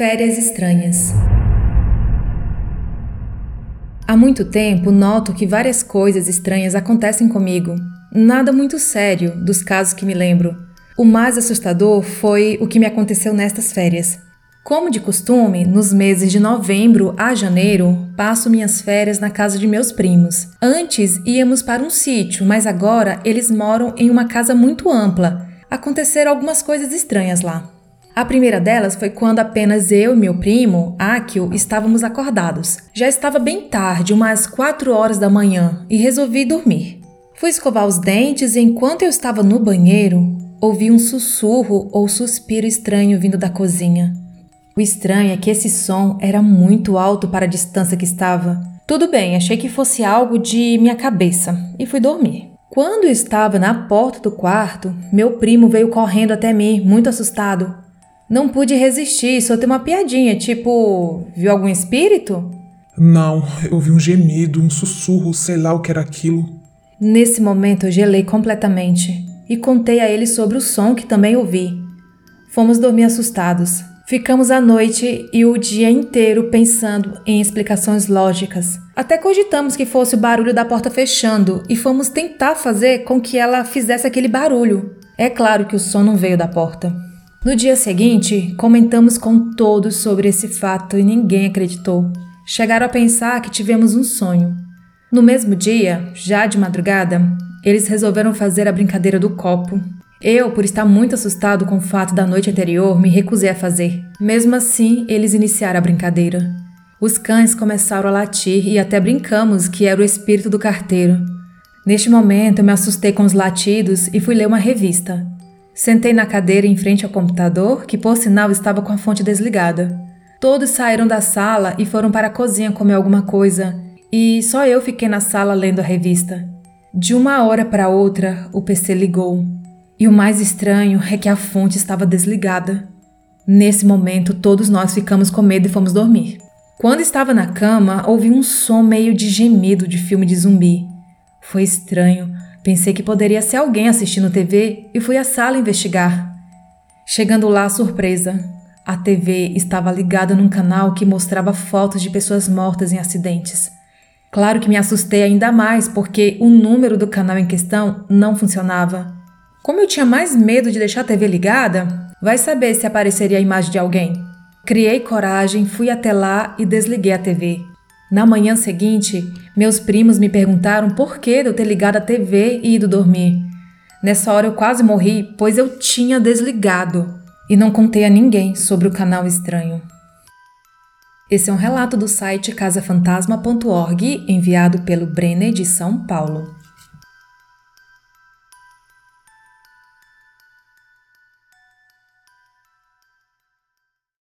Férias estranhas. Há muito tempo noto que várias coisas estranhas acontecem comigo. Nada muito sério dos casos que me lembro. O mais assustador foi o que me aconteceu nestas férias. Como de costume, nos meses de novembro a janeiro, passo minhas férias na casa de meus primos. Antes íamos para um sítio, mas agora eles moram em uma casa muito ampla. Aconteceram algumas coisas estranhas lá. A primeira delas foi quando apenas eu e meu primo, Akio, estávamos acordados. Já estava bem tarde, umas 4 horas da manhã, e resolvi dormir. Fui escovar os dentes e enquanto eu estava no banheiro, ouvi um sussurro ou suspiro estranho vindo da cozinha. O estranho é que esse som era muito alto para a distância que estava. Tudo bem, achei que fosse algo de minha cabeça e fui dormir. Quando estava na porta do quarto, meu primo veio correndo até mim, muito assustado. Não pude resistir, soltei uma piadinha, tipo, viu algum espírito? Não, eu ouvi um gemido, um sussurro, sei lá o que era aquilo. Nesse momento eu gelei completamente e contei a ele sobre o som que também ouvi. Fomos dormir assustados. Ficamos a noite e o dia inteiro pensando em explicações lógicas. Até cogitamos que fosse o barulho da porta fechando e fomos tentar fazer com que ela fizesse aquele barulho. É claro que o som não veio da porta. No dia seguinte, comentamos com todos sobre esse fato e ninguém acreditou. Chegaram a pensar que tivemos um sonho. No mesmo dia, já de madrugada, eles resolveram fazer a brincadeira do copo. Eu, por estar muito assustado com o fato da noite anterior, me recusei a fazer. Mesmo assim, eles iniciaram a brincadeira. Os cães começaram a latir e até brincamos que era o espírito do carteiro. Neste momento, eu me assustei com os latidos e fui ler uma revista. Sentei na cadeira em frente ao computador, que por sinal estava com a fonte desligada. Todos saíram da sala e foram para a cozinha comer alguma coisa, e só eu fiquei na sala lendo a revista. De uma hora para outra, o PC ligou. E o mais estranho é que a fonte estava desligada. Nesse momento, todos nós ficamos com medo e fomos dormir. Quando estava na cama, ouvi um som meio de gemido de filme de zumbi. Foi estranho, Pensei que poderia ser alguém assistindo TV e fui à sala investigar. Chegando lá, surpresa. A TV estava ligada num canal que mostrava fotos de pessoas mortas em acidentes. Claro que me assustei ainda mais porque o número do canal em questão não funcionava. Como eu tinha mais medo de deixar a TV ligada, vai saber se apareceria a imagem de alguém. Criei coragem, fui até lá e desliguei a TV. Na manhã seguinte, meus primos me perguntaram por que eu ter ligado a TV e ido dormir. Nessa hora eu quase morri, pois eu tinha desligado e não contei a ninguém sobre o canal estranho. Esse é um relato do site casafantasma.org enviado pelo Brenner de São Paulo.